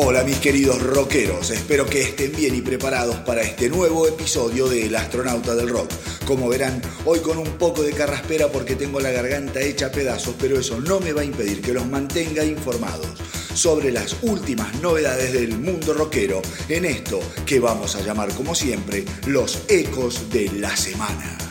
Hola mis queridos rockeros, espero que estén bien y preparados para este nuevo episodio de El astronauta del rock. Como verán, hoy con un poco de carraspera porque tengo la garganta hecha pedazos, pero eso no me va a impedir que los mantenga informados sobre las últimas novedades del mundo rockero en esto que vamos a llamar como siempre los ecos de la semana.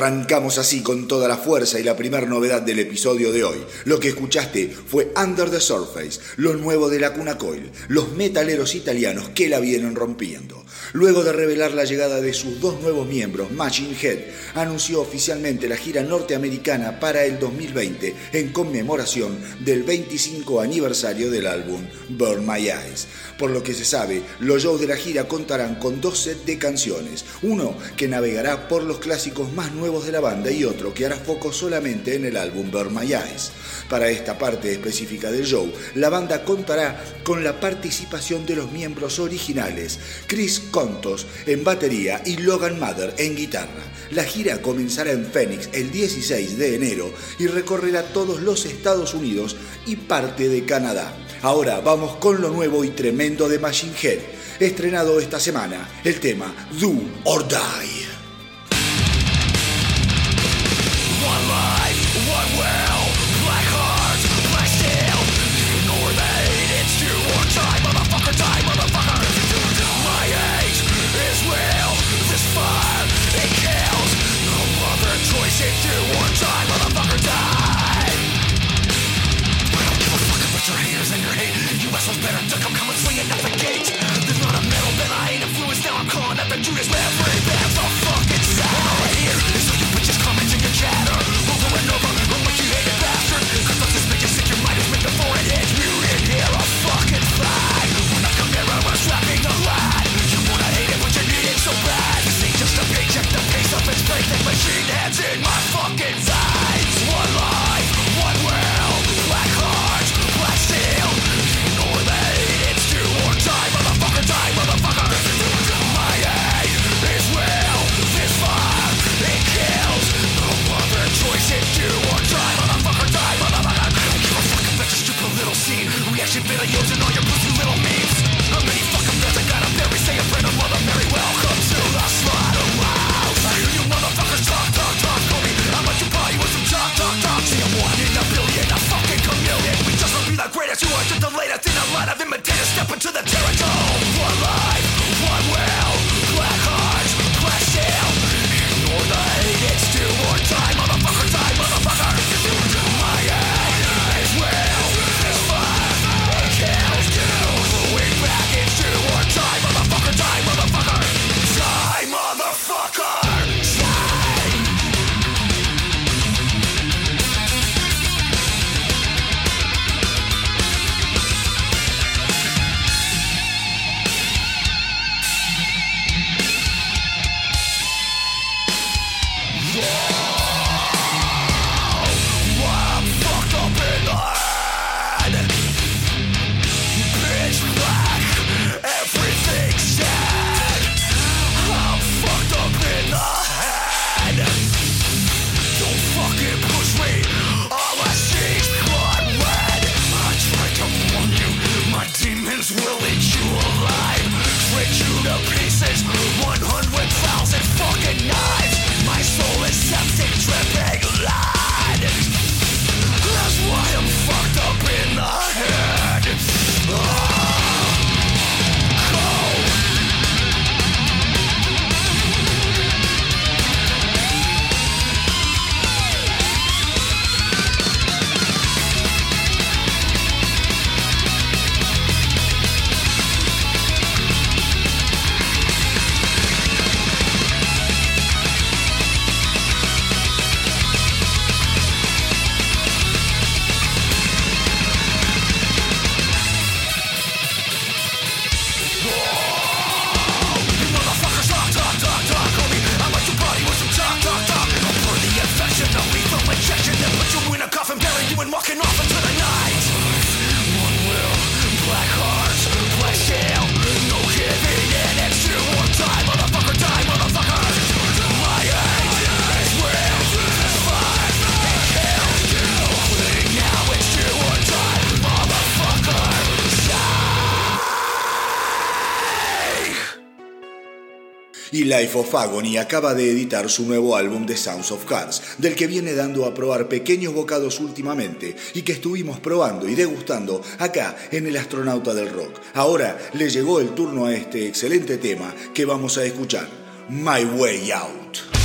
Arrancamos así con toda la fuerza y la primera novedad del episodio de hoy. Lo que escuchaste fue Under the Surface, lo nuevo de la Cuna Coil, los metaleros italianos que la vienen rompiendo. Luego de revelar la llegada de sus dos nuevos miembros, Machine Head anunció oficialmente la gira norteamericana para el 2020 en conmemoración del 25 aniversario del álbum Burn My Eyes. Por lo que se sabe, los shows de la gira contarán con dos sets de canciones, uno que navegará por los clásicos más nuevos de la banda y otro que hará foco solamente en el álbum Burn My Eyes. Para esta parte específica del show, la banda contará con la participación de los miembros originales, Chris Contos en batería y Logan Mather en guitarra. La gira comenzará en Phoenix el 16 de enero y recorrerá todos los Estados Unidos y parte de Canadá. Ahora vamos con lo nuevo y tremendo de Machine Head, estrenado esta semana, el tema Do or Die. Of Agony acaba de editar su nuevo álbum The Sounds of Cars, del que viene dando a probar pequeños bocados últimamente y que estuvimos probando y degustando acá en El Astronauta del Rock. Ahora le llegó el turno a este excelente tema que vamos a escuchar, My Way Out.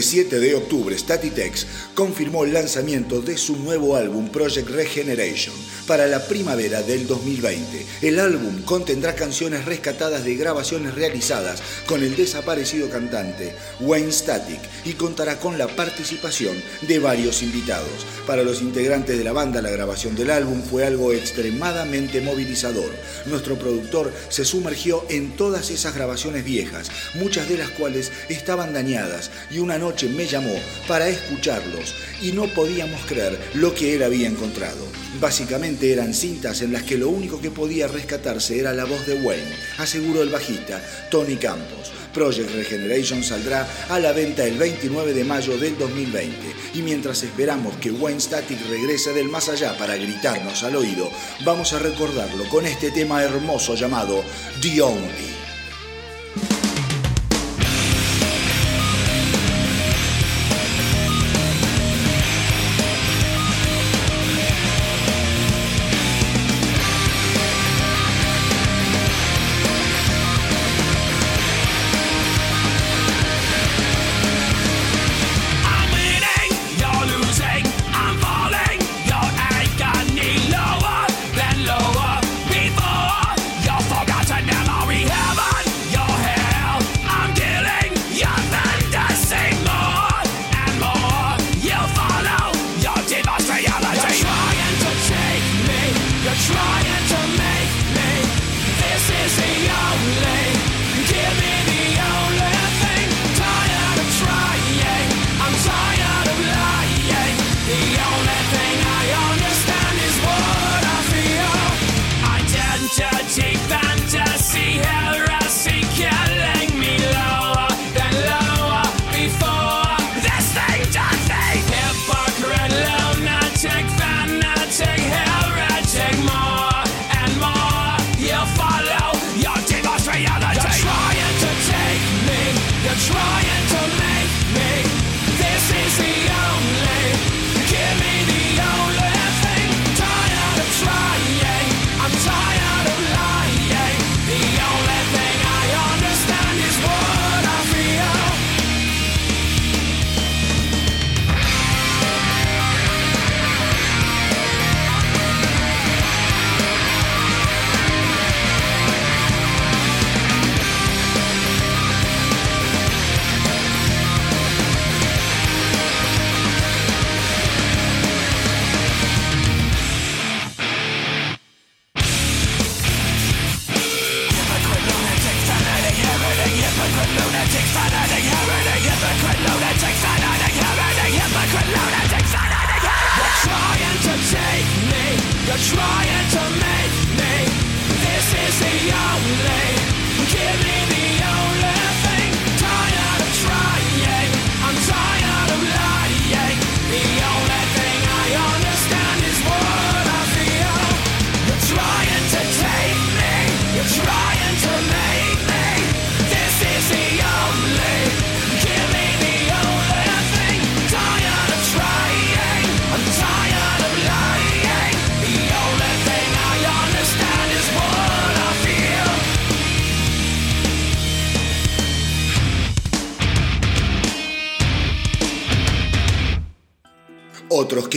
Lunes 7 de octubre, Statitex confirmó el lanzamiento de su nuevo álbum Project Regeneration para la primavera del 2020. El álbum contendrá canciones rescatadas de grabaciones realizadas con el desaparecido cantante Wayne Static y contará con la participación de varios invitados. Para los integrantes de la banda, la grabación del álbum fue algo extremadamente movilizador. Nuestro productor se sumergió en todas esas grabaciones viejas, muchas de las cuales estaban dañadas y una noche me llamó para escucharlos y no podíamos creer lo que él había encontrado. Básicamente eran cintas en las que lo único que podía rescatarse era la voz de Wayne, aseguró el bajista Tony Campos. Project Regeneration saldrá a la venta el 29 de mayo del 2020 y mientras esperamos que Wayne Static regrese del más allá para gritarnos al oído, vamos a recordarlo con este tema hermoso llamado The Only.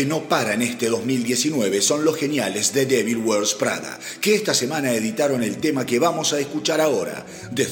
Que no paran este 2019 son los geniales de Devil Wears Prada, que esta semana editaron el tema que vamos a escuchar ahora, The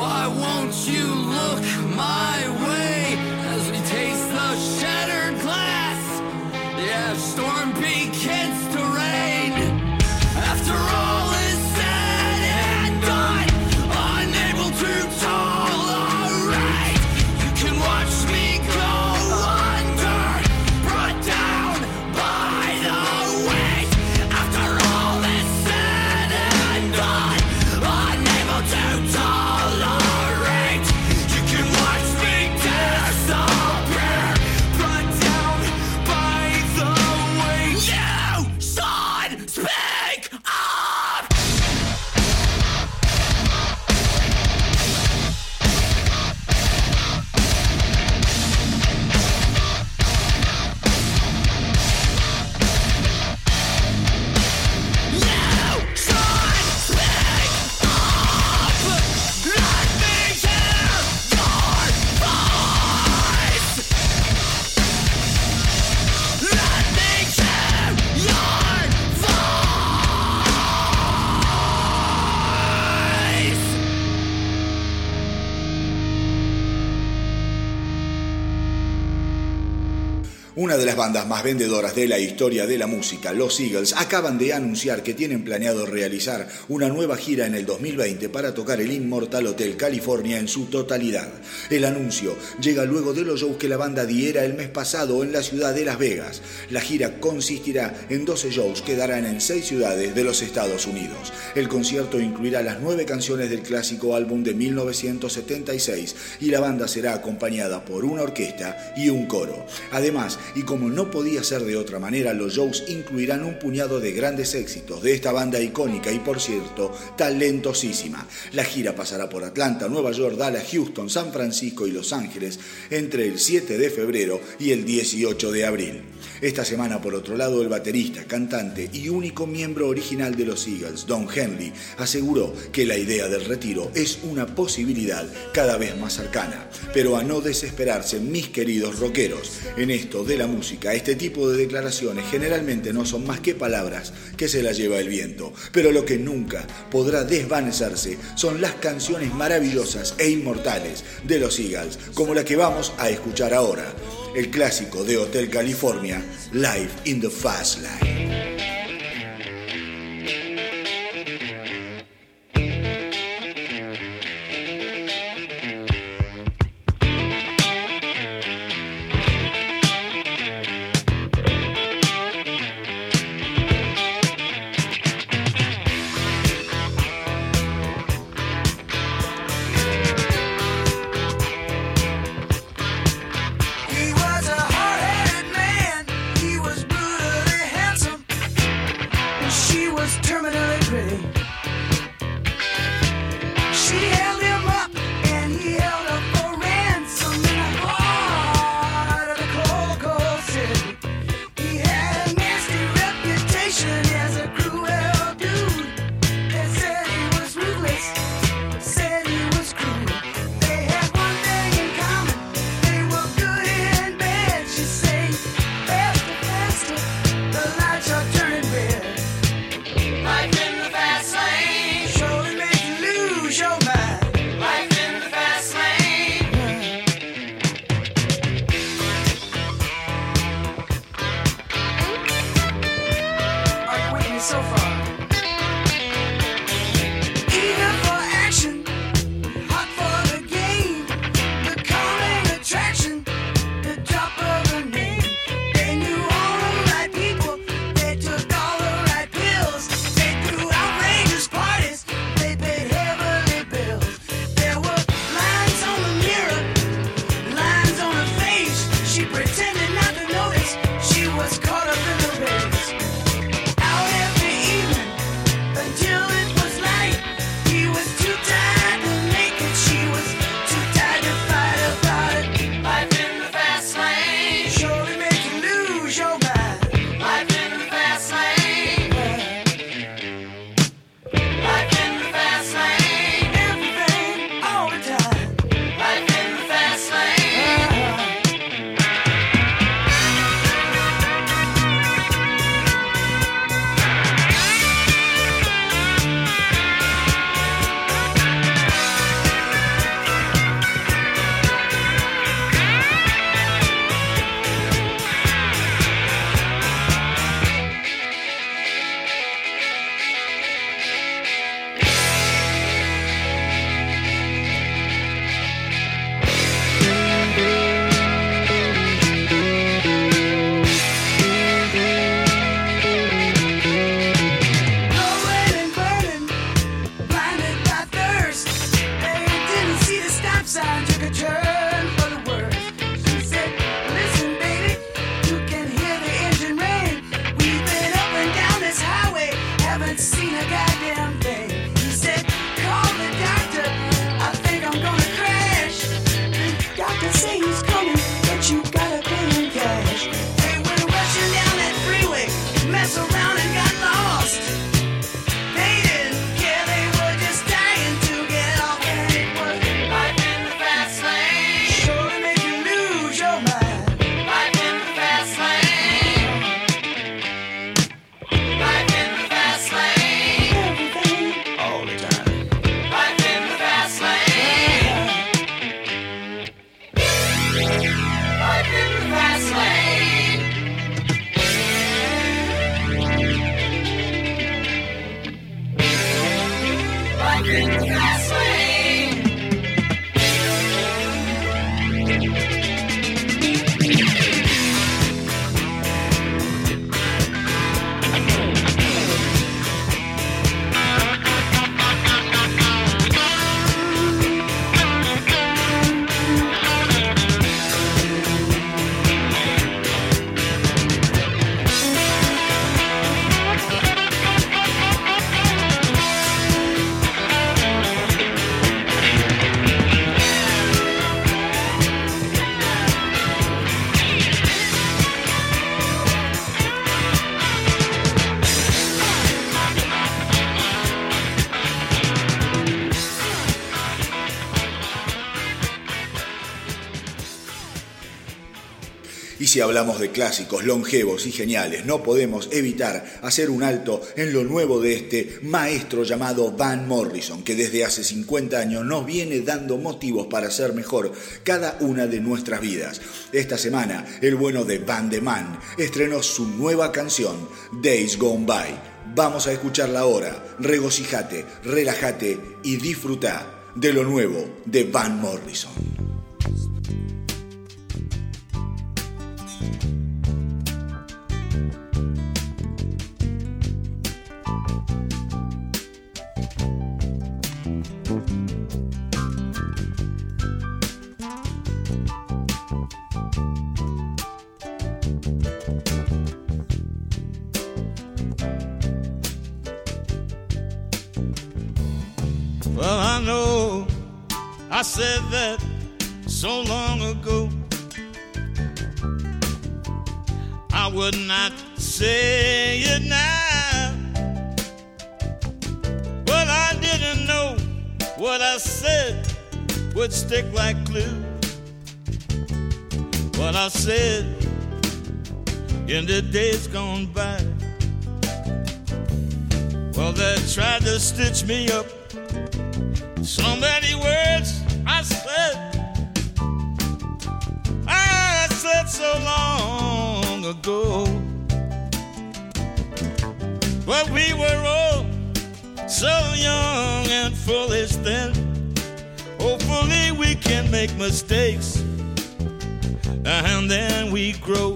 Why won't you look my way as we taste the shattered glass? Yeah, Storm Peak hits. De las bandas más vendedoras de la historia de la música, los Eagles, acaban de anunciar que tienen planeado realizar una nueva gira en el 2020 para tocar el Immortal Hotel California en su totalidad. El anuncio llega luego de los shows que la banda diera el mes pasado en la ciudad de Las Vegas. La gira consistirá en 12 shows que darán en 6 ciudades de los Estados Unidos. El concierto incluirá las 9 canciones del clásico álbum de 1976 y la banda será acompañada por una orquesta y un coro. Además, y como no podía ser de otra manera, los shows incluirán un puñado de grandes éxitos de esta banda icónica y por cierto talentosísima. La gira pasará por Atlanta, Nueva York, Dallas, Houston, San Francisco y Los Ángeles entre el 7 de febrero y el 18 de abril. Esta semana, por otro lado, el baterista, cantante y único miembro original de los Eagles, Don Henley, aseguró que la idea del retiro es una posibilidad cada vez más cercana. Pero a no desesperarse, mis queridos rockeros, en esto de la música, este tipo de declaraciones generalmente no son más que palabras que se las lleva el viento. Pero lo que nunca podrá desvanecerse son las canciones maravillosas e inmortales de los Eagles, como la que vamos a escuchar ahora el clásico de Hotel California, Live in the Fast Lane. Si hablamos de clásicos longevos y geniales, no podemos evitar hacer un alto en lo nuevo de este maestro llamado Van Morrison, que desde hace 50 años nos viene dando motivos para hacer mejor cada una de nuestras vidas. Esta semana, el bueno de Van de Man estrenó su nueva canción, Days Gone By. Vamos a escucharla ahora. Regocijate, relájate y disfruta de lo nuevo de Van Morrison. Stick like glue. What I said in the days gone by. Well, they tried to stitch me up. So many words I said, I said so long ago. But we were all so young and foolish then. We can make mistakes and then we grow.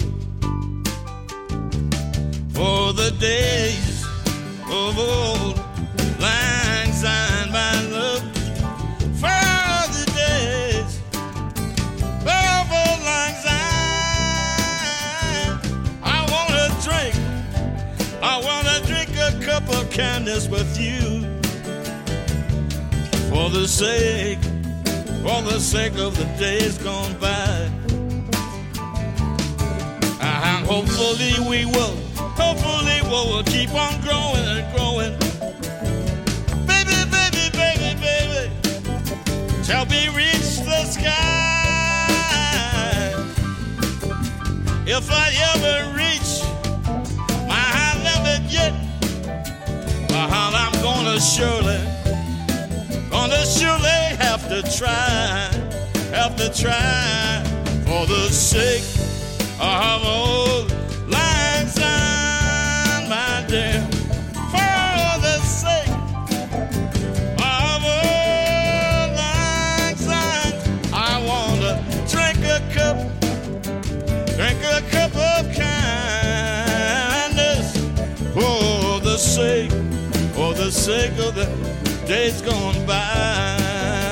For the days of old lang syne my love For the days of old, lang syne. I wanna drink, I wanna drink a cup of kindness with you for the sake, for the sake of the days gone by. And hopefully we will, hopefully we will keep on growing and growing. Baby, baby, baby, baby, till we reach the sky. If I ever reach my high limit yet I'm gonna surely, gonna surely have to try, have to try for the sake of old lang my dear. For the sake of old lang I wanna drink a cup, drink a cup of kindness for the sake for the sake of the days gone by.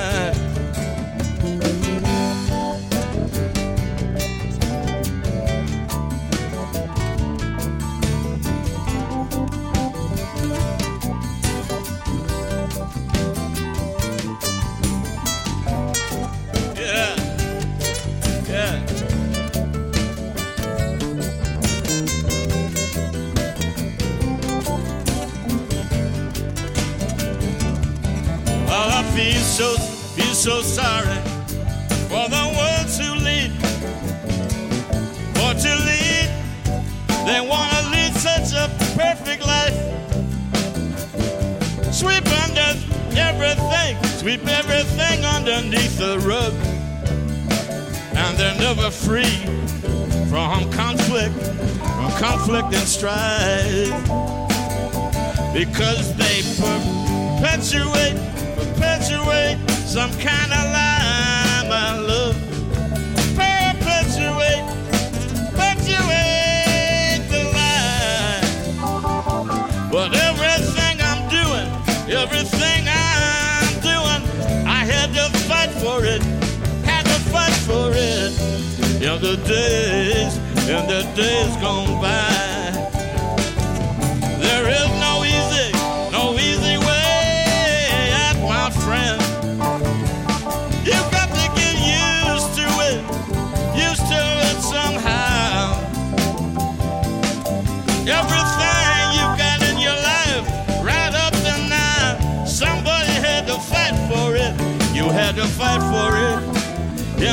So feel so sorry for the ones who lead. For to lead, they want to lead such a perfect life. Sweep under everything, sweep everything underneath the rug. And they're never free from conflict, from conflict and strife. Because they perpetuate perpetuate some kind of lie, my love. Perpetuate, perpetuate the lie. But everything I'm doing, everything I'm doing, I had to fight for it, had to fight for it. In the days, in the days gone by, there is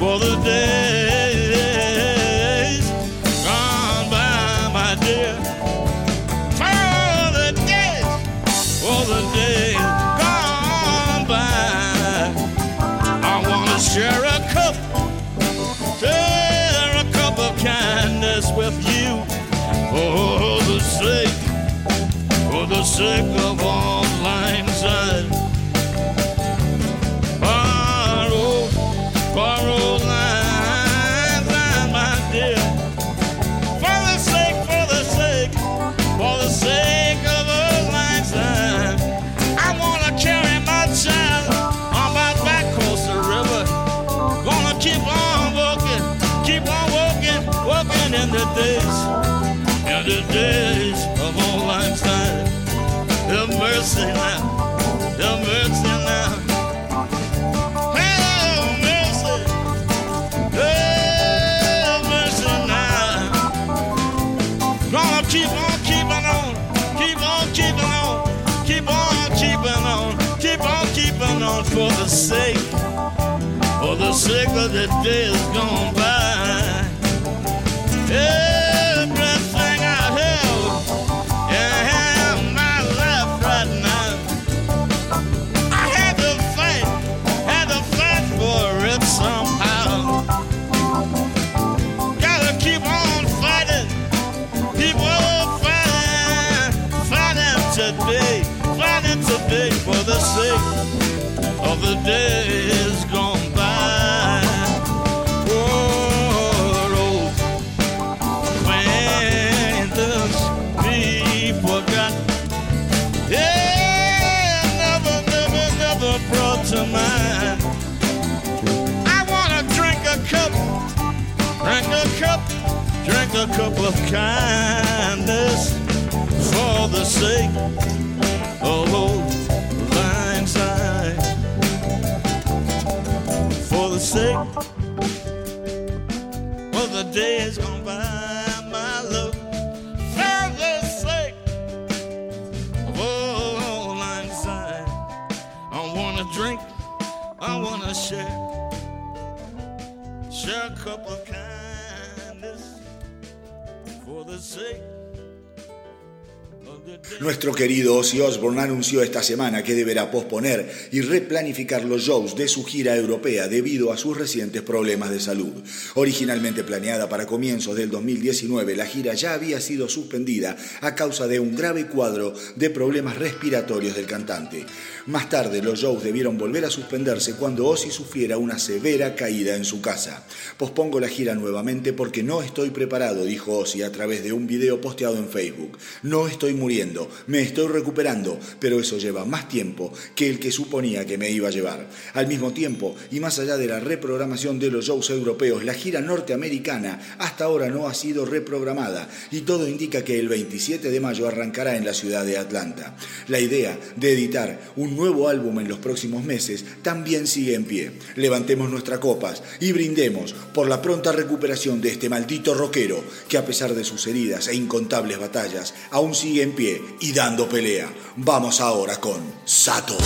For the days gone by, my dear. For the days, for the days gone by. I wanna share a cup, share a cup of kindness with you. For the sake, for the sake of all for the sake, for the sake of the days gone by. Days gone by. Forgot. Yeah, never, never, never brought to mind. I wanna drink a cup drink a cup, drink a cup of kindness for the sake of days gone by, my love. For the sake of lang syne. I wanna drink, I wanna share share a cup of kindness for the sake. Nuestro querido Ozzy Osbourne anunció esta semana que deberá posponer y replanificar los shows de su gira europea debido a sus recientes problemas de salud. Originalmente planeada para comienzos del 2019, la gira ya había sido suspendida a causa de un grave cuadro de problemas respiratorios del cantante. Más tarde, los shows debieron volver a suspenderse cuando Ozzy sufriera una severa caída en su casa. Pospongo la gira nuevamente porque no estoy preparado, dijo Ozzy a través de un video posteado en Facebook. No estoy muriendo, me estoy recuperando, pero eso lleva más tiempo que el que suponía que me iba a llevar. Al mismo tiempo, y más allá de la reprogramación de los shows europeos, la gira norteamericana hasta ahora no ha sido reprogramada y todo indica que el 27 de mayo arrancará en la ciudad de Atlanta. La idea de editar un nuevo álbum en los próximos meses también sigue en pie. Levantemos nuestras copas y brindemos por la pronta recuperación de este maldito rockero que a pesar de sus heridas e incontables batallas aún sigue en pie y dando pelea. Vamos ahora con Sato.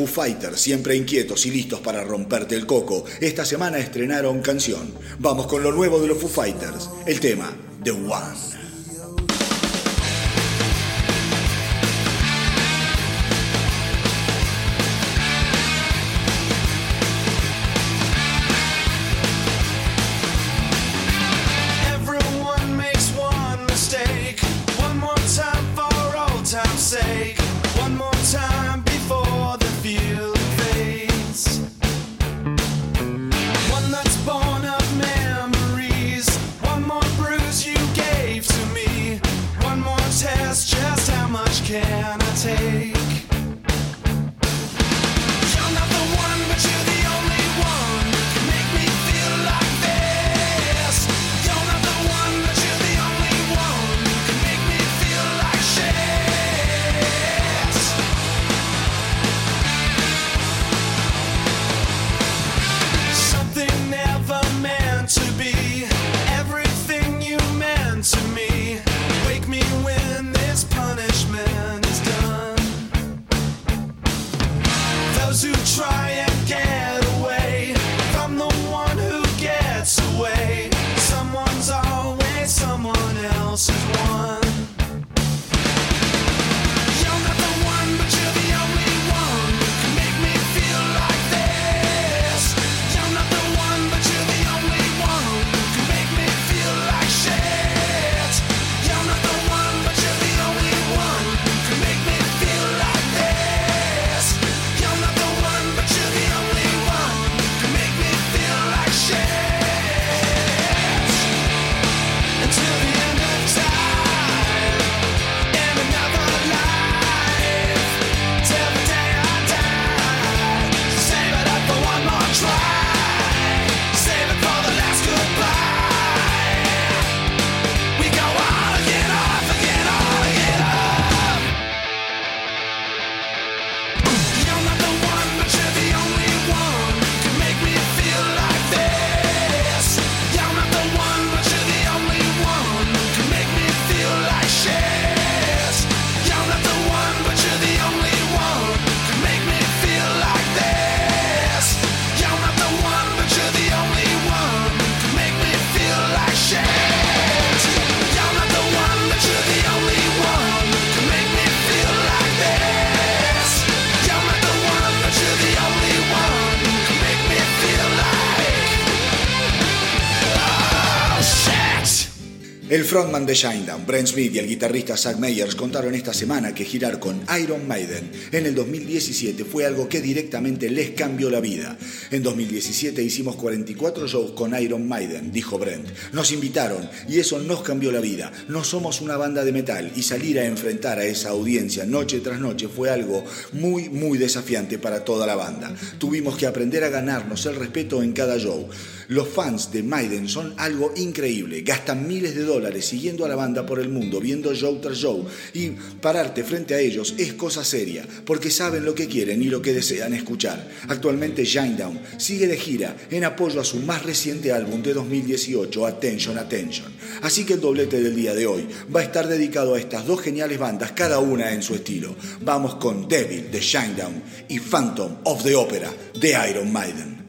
Foo Fighters, siempre inquietos y listos para romperte el coco, esta semana estrenaron canción. Vamos con lo nuevo de los Foo Fighters, el tema The One. Frontman de Shinedown, Brent Smith y el guitarrista Zach Meyers contaron esta semana que girar con Iron Maiden en el 2017 fue algo que directamente les cambió la vida. En 2017 hicimos 44 shows con Iron Maiden, dijo Brent. Nos invitaron y eso nos cambió la vida. No somos una banda de metal y salir a enfrentar a esa audiencia noche tras noche fue algo muy, muy desafiante para toda la banda. Tuvimos que aprender a ganarnos el respeto en cada show. Los fans de Maiden son algo increíble, gastan miles de dólares siguiendo a la banda por el mundo, viendo show tras show, y pararte frente a ellos es cosa seria, porque saben lo que quieren y lo que desean escuchar. Actualmente Shinedown sigue de gira en apoyo a su más reciente álbum de 2018, Attention Attention. Así que el doblete del día de hoy va a estar dedicado a estas dos geniales bandas, cada una en su estilo. Vamos con Devil de Shinedown y Phantom of the Opera de Iron Maiden.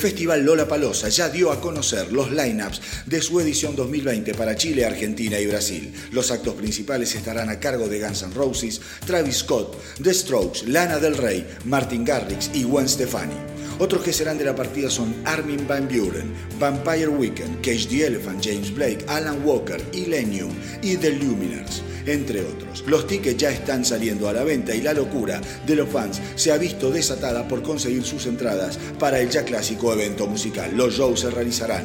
Festival Lola Palosa ya dio a conocer los lineups de su edición 2020 para Chile, Argentina y Brasil. Los actos principales estarán a cargo de Guns N' Roses, Travis Scott, The Strokes, Lana del Rey, Martin Garrix y Gwen Stefani. Otros que serán de la partida son Armin Van Buren, Vampire Weekend, Cage the Elephant, James Blake, Alan Walker, Illenium y The Luminers entre otros. Los tickets ya están saliendo a la venta y la locura de los fans se ha visto desatada por conseguir sus entradas para el ya clásico evento musical. Los shows se realizarán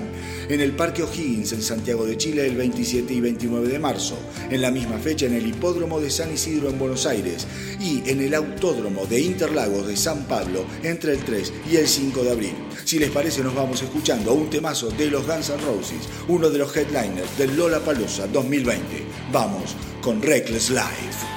en el Parque O'Higgins en Santiago de Chile el 27 y 29 de marzo, en la misma fecha en el Hipódromo de San Isidro en Buenos Aires y en el Autódromo de Interlagos de San Pablo entre el 3 y el 5 de abril. Si les parece nos vamos escuchando un temazo de los Guns N' Roses, uno de los headliners del Lola Palusa 2020. Vamos con Reckless Life.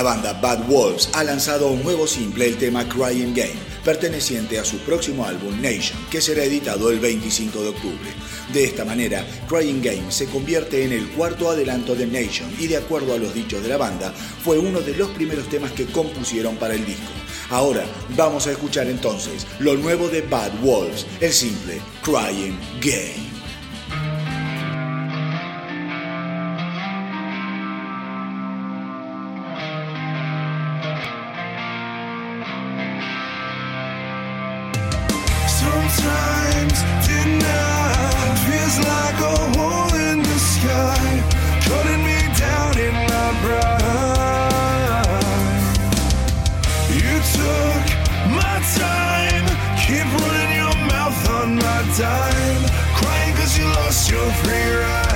La banda Bad Wolves ha lanzado un nuevo simple, el tema Crying Game, perteneciente a su próximo álbum Nation, que será editado el 25 de octubre. De esta manera, Crying Game se convierte en el cuarto adelanto de Nation y de acuerdo a los dichos de la banda, fue uno de los primeros temas que compusieron para el disco. Ahora vamos a escuchar entonces lo nuevo de Bad Wolves, el simple Crying Game. your free ride.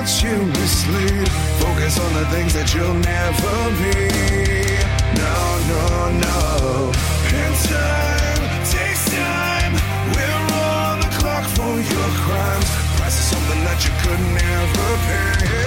let you mislead. Focus on the things that you'll never be. No, no, no. In time, takes time. We're on the clock for your crimes. Price is something that you could never pay.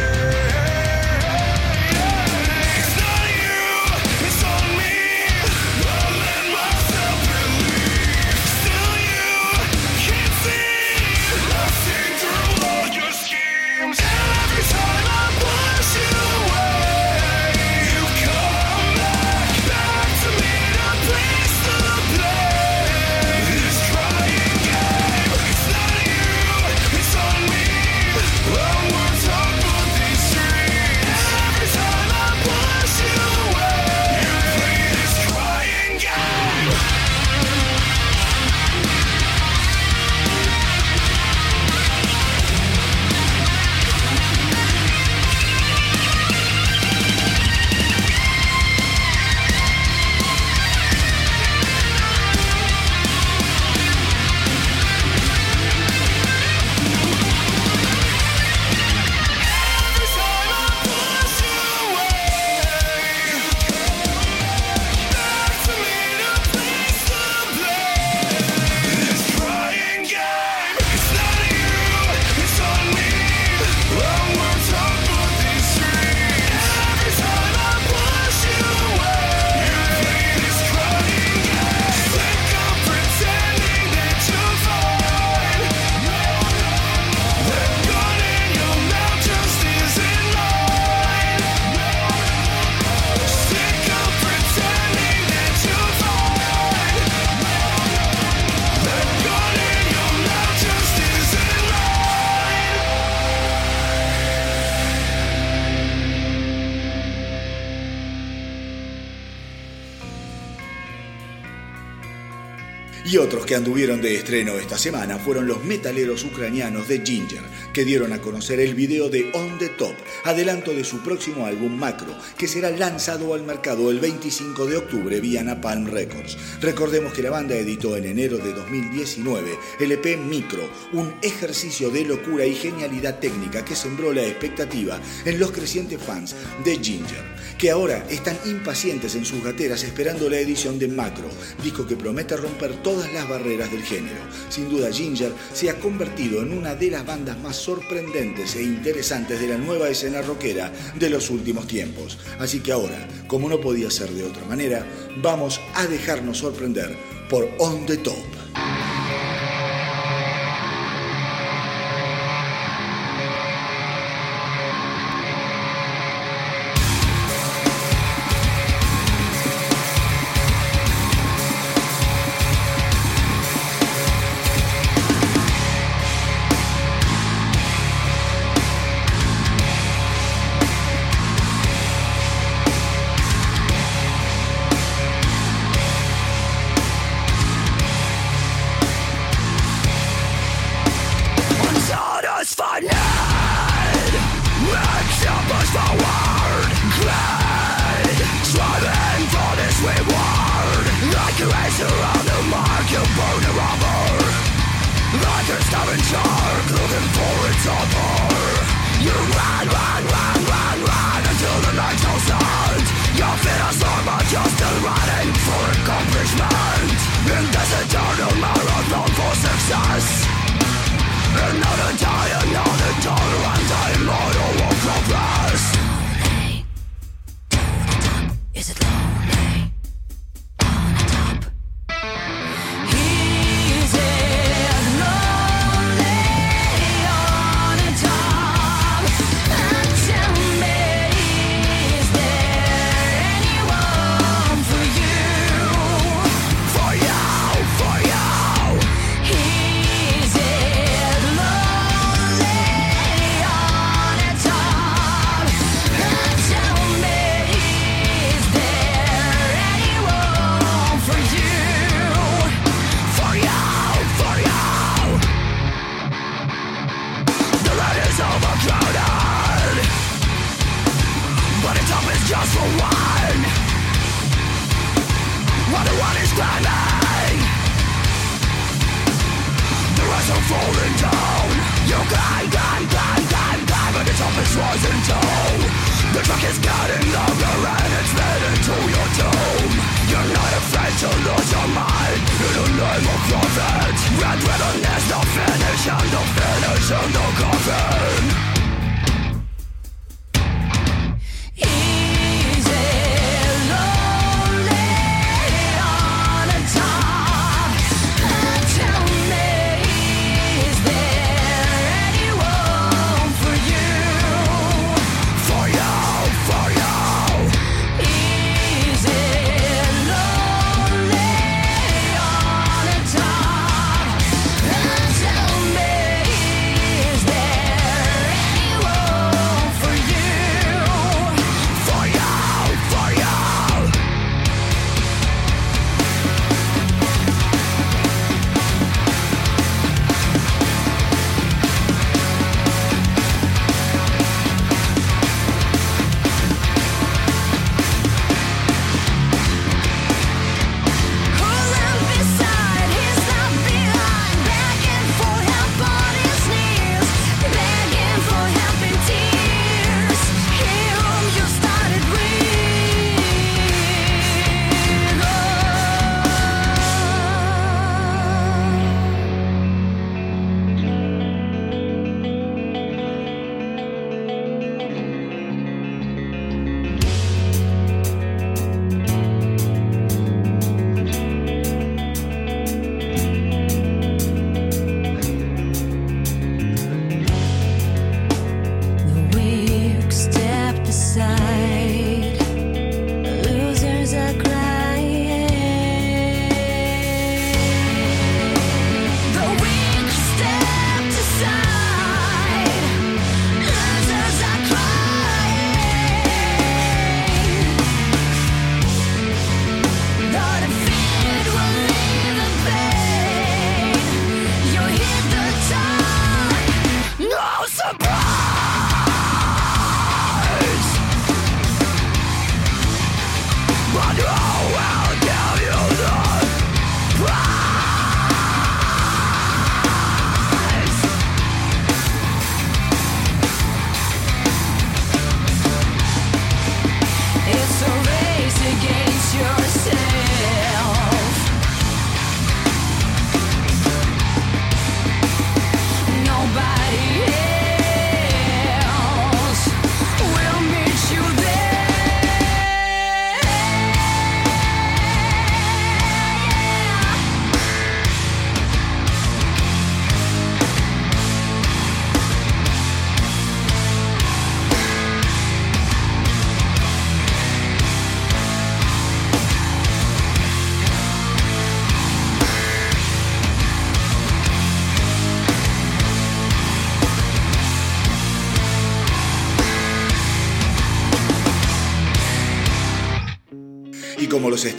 Que anduvieron de estreno esta semana fueron los metaleros ucranianos de Ginger, que dieron a conocer el video de On the Top, adelanto de su próximo álbum Macro, que será lanzado al mercado el 25 de octubre vía Napalm Records. Recordemos que la banda editó en enero de 2019 el EP Micro, un ejercicio de locura y genialidad técnica que sembró la expectativa en los crecientes fans de Ginger, que ahora están impacientes en sus gateras esperando la edición de Macro, disco que promete romper todas las barreras del género. Sin duda Ginger se ha convertido en una de las bandas más sorprendentes e interesantes de la nueva escena rockera de los últimos tiempos. Así que ahora, como no podía ser de otra manera, vamos a dejarnos sorprender por On the Top.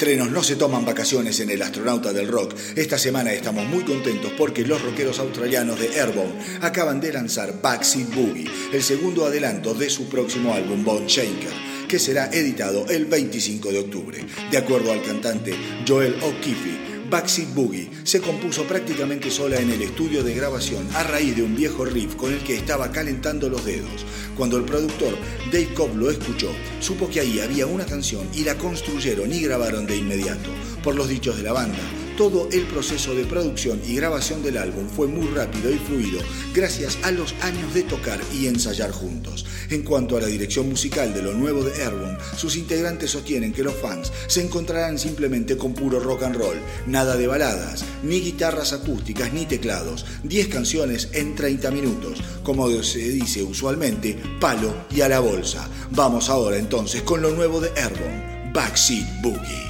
Estrenos no se toman vacaciones en el Astronauta del Rock, esta semana estamos muy contentos porque los rockeros australianos de Airborne acaban de lanzar Backseat Boogie, el segundo adelanto de su próximo álbum Bone Shaker, que será editado el 25 de octubre. De acuerdo al cantante Joel O'Keefe, Backseat Boogie se compuso prácticamente sola en el estudio de grabación a raíz de un viejo riff con el que estaba calentando los dedos. Cuando el productor Dave Cobb lo escuchó, supo que ahí había una canción y la construyeron y grabaron de inmediato. Por los dichos de la banda, todo el proceso de producción y grabación del álbum fue muy rápido y fluido gracias a los años de tocar y ensayar juntos. En cuanto a la dirección musical de lo nuevo de Airborne, sus integrantes sostienen que los fans se encontrarán simplemente con puro rock and roll, nada de baladas, ni guitarras acústicas ni teclados, 10 canciones en 30 minutos, como se dice usualmente, palo y a la bolsa. Vamos ahora entonces con lo nuevo de Airborne, Backseat Boogie.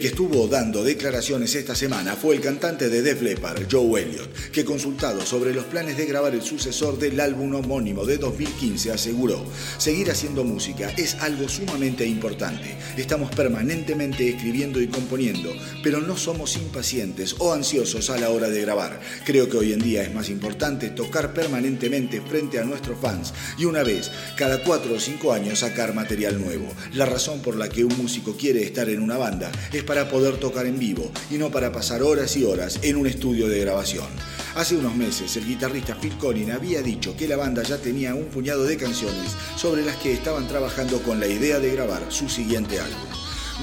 Que estuvo dando declaraciones esta semana fue el cantante de Def Leppard, Joe Elliott, que consultado sobre los planes de grabar el sucesor del álbum homónimo de 2015 aseguró, seguir haciendo música es algo sumamente importante. Estamos permanentemente escribiendo y componiendo, pero no somos impacientes o ansiosos a la hora de grabar. Creo que hoy en día es más importante tocar permanentemente frente a nuestros fans y una vez cada cuatro o cinco años sacar material nuevo. La razón por la que un músico quiere estar en una banda es para poder tocar en vivo y no para pasar horas y horas en un estudio de grabación. Hace unos meses el guitarrista Phil Collins había dicho que la banda ya tenía un puñado de canciones sobre las que estaban trabajando con la idea de grabar su siguiente álbum.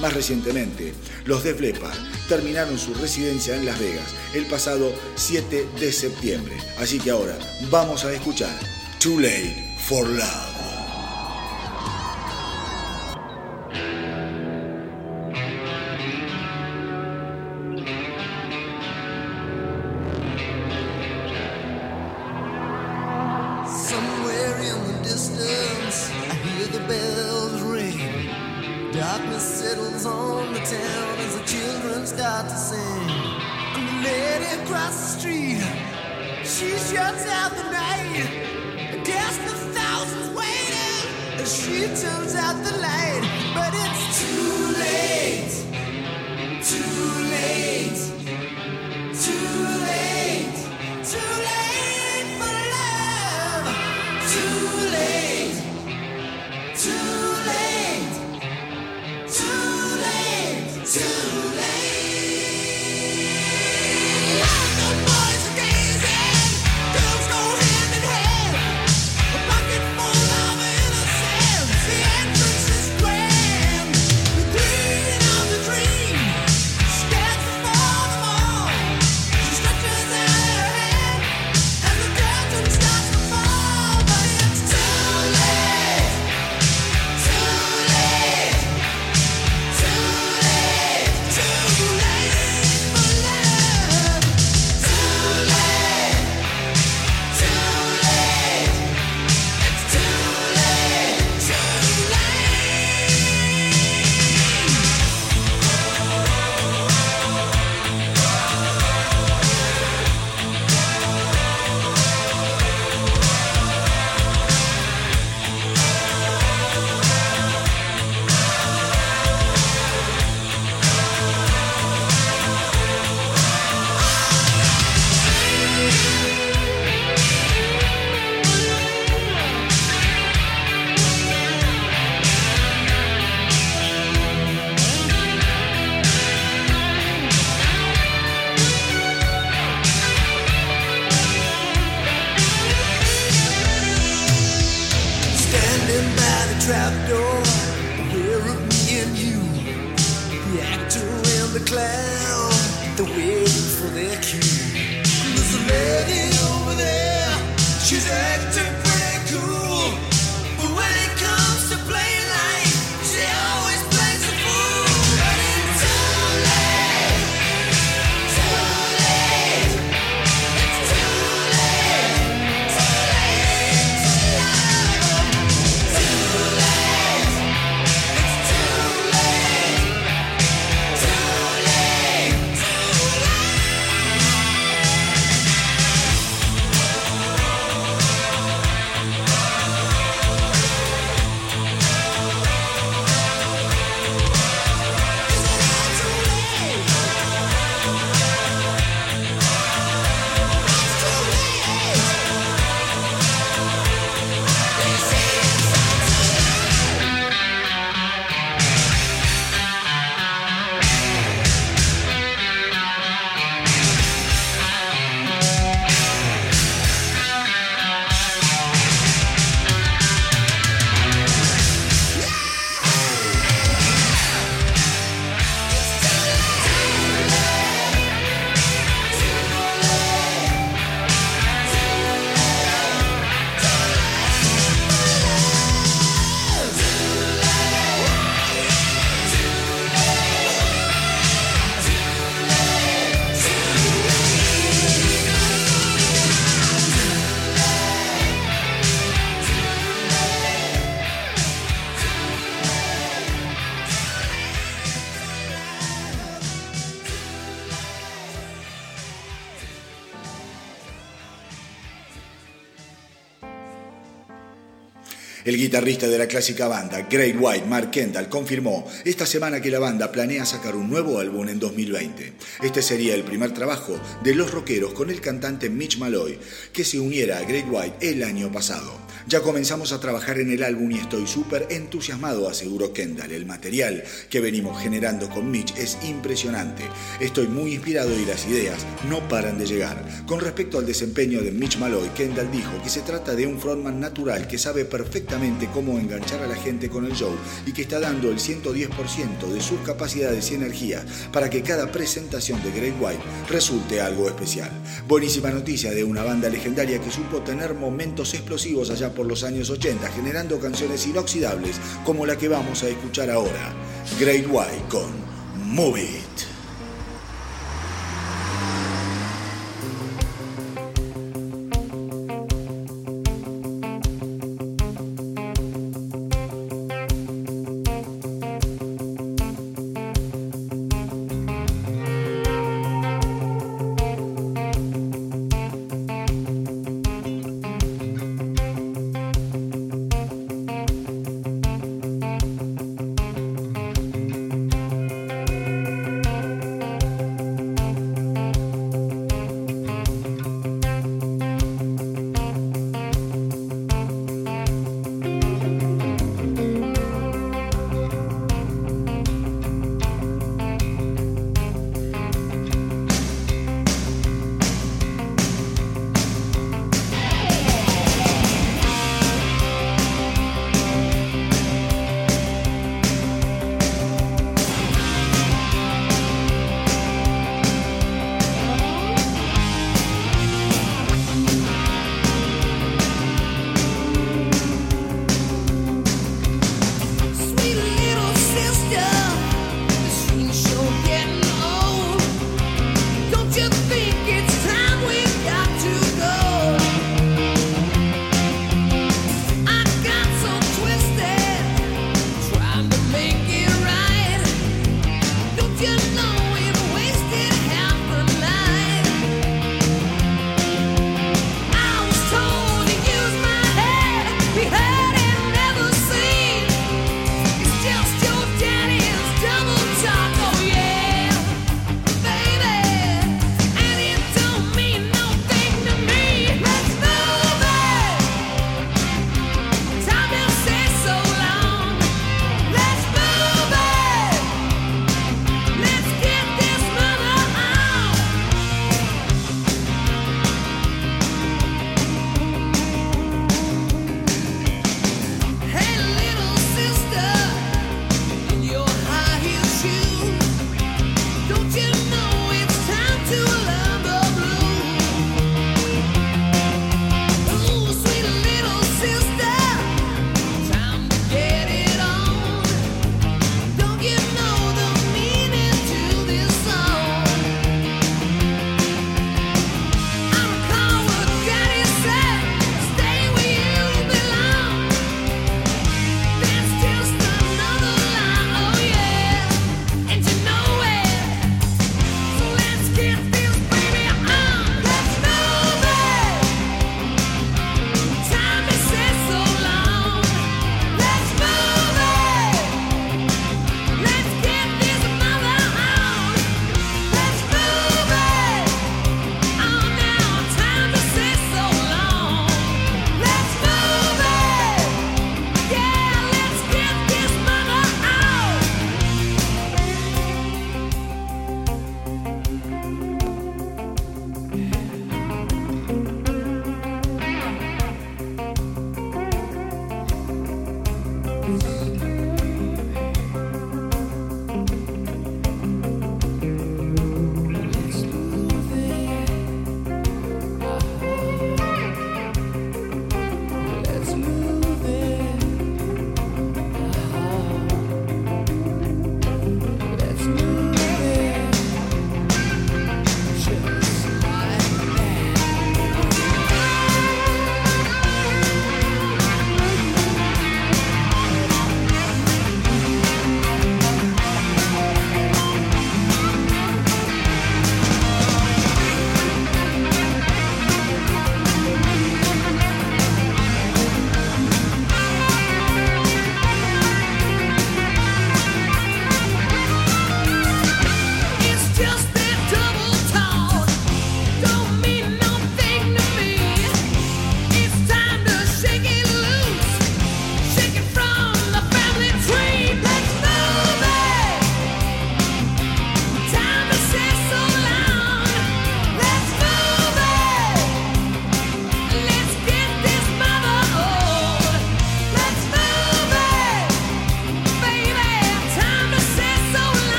Más recientemente, los Def Leppard terminaron su residencia en Las Vegas el pasado 7 de septiembre. Así que ahora vamos a escuchar Too Late for Love. El guitarrista de la clásica banda, Great White, Mark Kendall, confirmó esta semana que la banda planea sacar un nuevo álbum en 2020. Este sería el primer trabajo de los rockeros con el cantante Mitch Malloy, que se uniera a Great White el año pasado. Ya comenzamos a trabajar en el álbum y estoy súper entusiasmado, aseguró Kendall. El material que venimos generando con Mitch es impresionante. Estoy muy inspirado y las ideas no paran de llegar. Con respecto al desempeño de Mitch Malloy, Kendall dijo que se trata de un frontman natural que sabe perfectamente cómo enganchar a la gente con el show y que está dando el 110% de sus capacidades y energía para que cada presentación de Great White resulte algo especial. Buenísima noticia de una banda legendaria que supo tener momentos explosivos allá por los años 80, generando canciones inoxidables como la que vamos a escuchar ahora, Great White con Move It.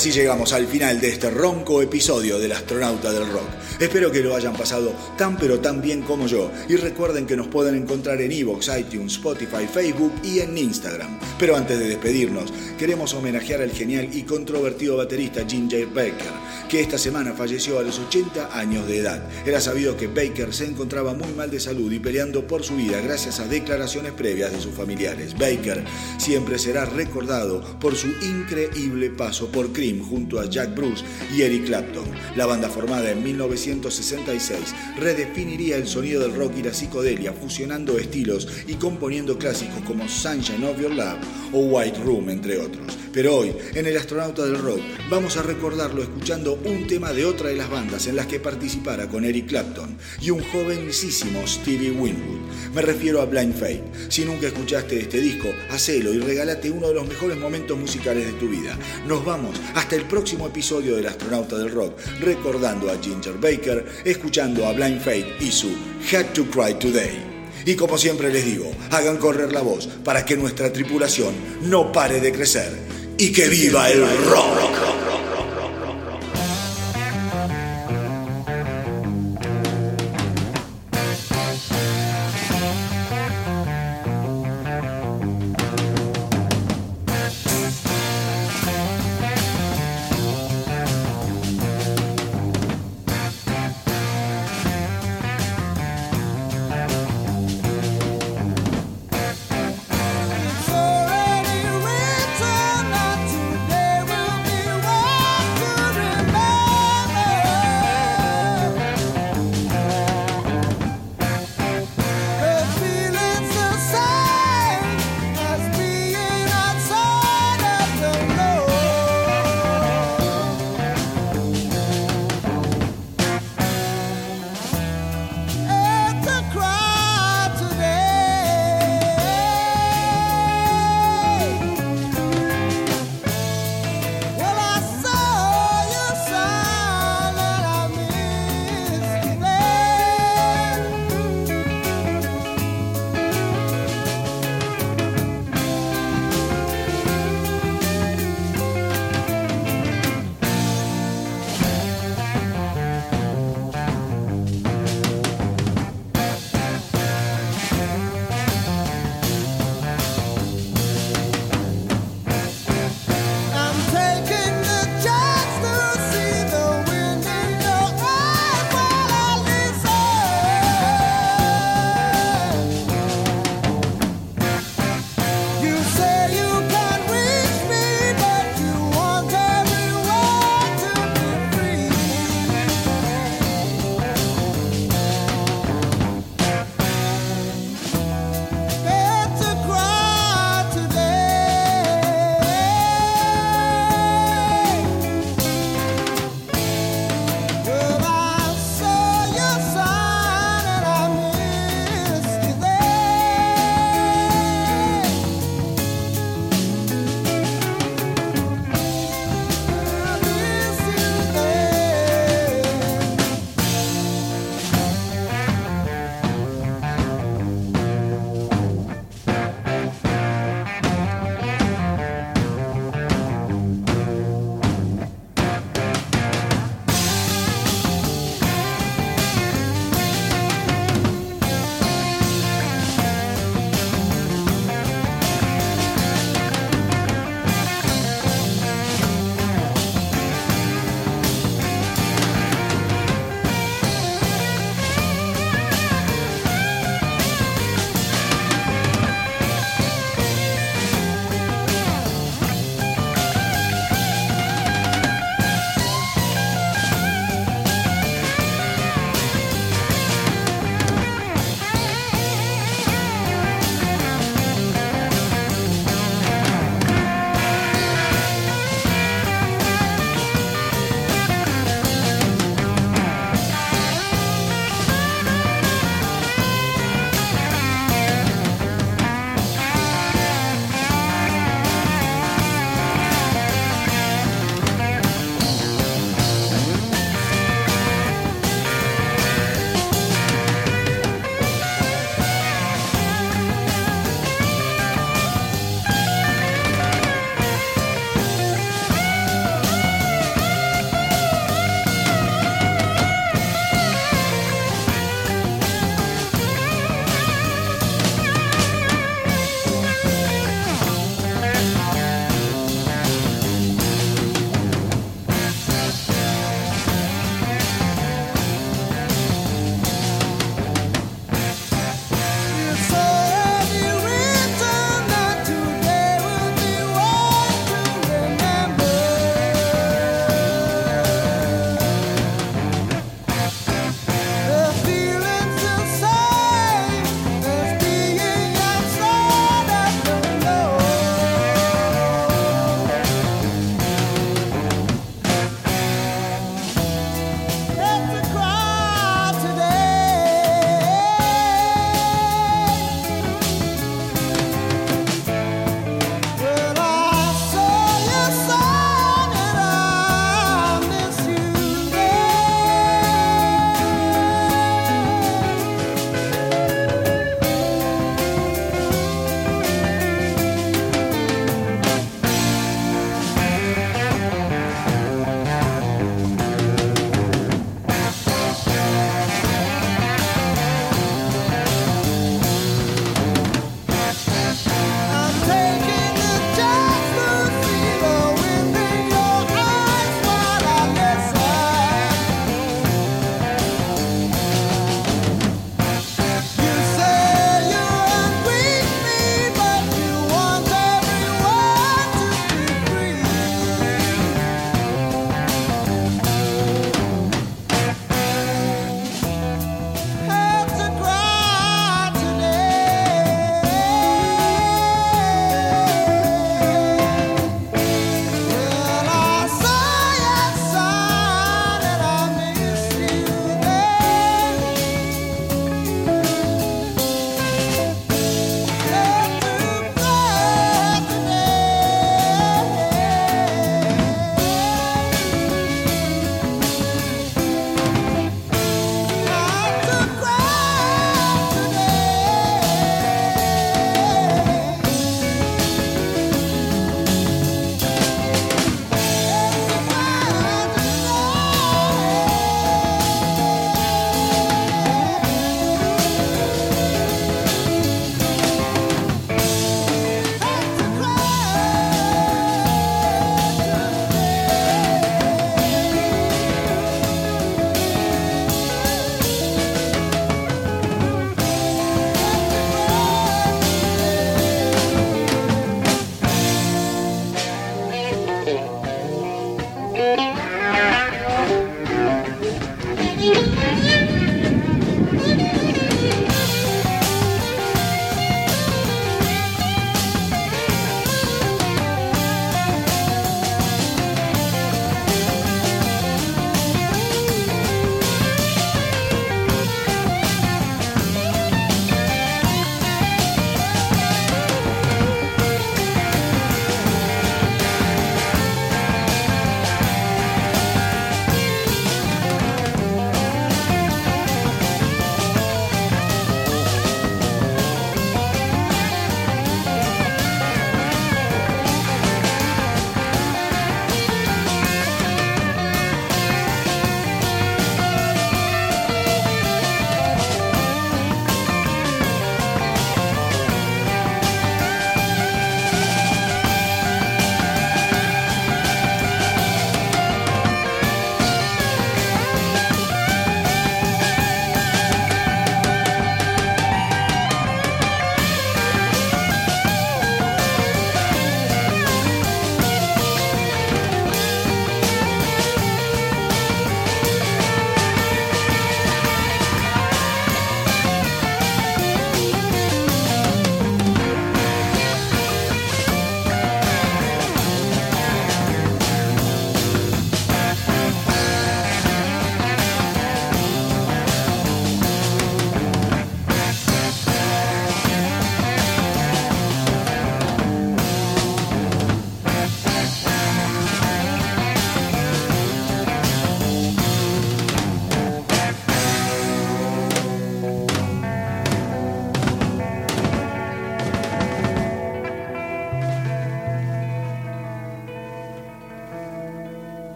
Así llegamos al final de este ronco episodio del astronauta del rock. Espero que lo hayan pasado tan pero tan bien como yo. Y recuerden que nos pueden encontrar en Evox, iTunes, Spotify, Facebook y en Instagram. Pero antes de despedirnos, queremos homenajear al genial y controvertido baterista Ginger Baker, que esta semana falleció a los 80 años de edad. Era sabido que Baker se encontraba muy mal de salud y peleando por su vida gracias a declaraciones previas de sus familiares. Baker siempre será recordado por su increíble paso por Cream junto a Jack Bruce y Eric Clapton. La banda formada en 1966 redefiniría el sonido del rock y la psicodelia, fusionando estilos y componiendo clásicos como Sunshine of Your Love o White Room, entre otros. Pero hoy, en El Astronauta del Rock, vamos a recordarlo escuchando un tema de otra de las bandas en las que participara con Eric Clapton y un jovencísimo Stevie Winwood. Me refiero a Blind Fate. Si nunca escuchaste este disco, hacelo y regálate uno de los mejores momentos musicales de tu vida. Nos vamos hasta el próximo episodio del Astronauta del Rock, recordando a Ginger Baker, escuchando a Blind Fate y su Had to Cry Today. Y como siempre les digo, hagan correr la voz para que nuestra tripulación no pare de crecer y que viva el rock.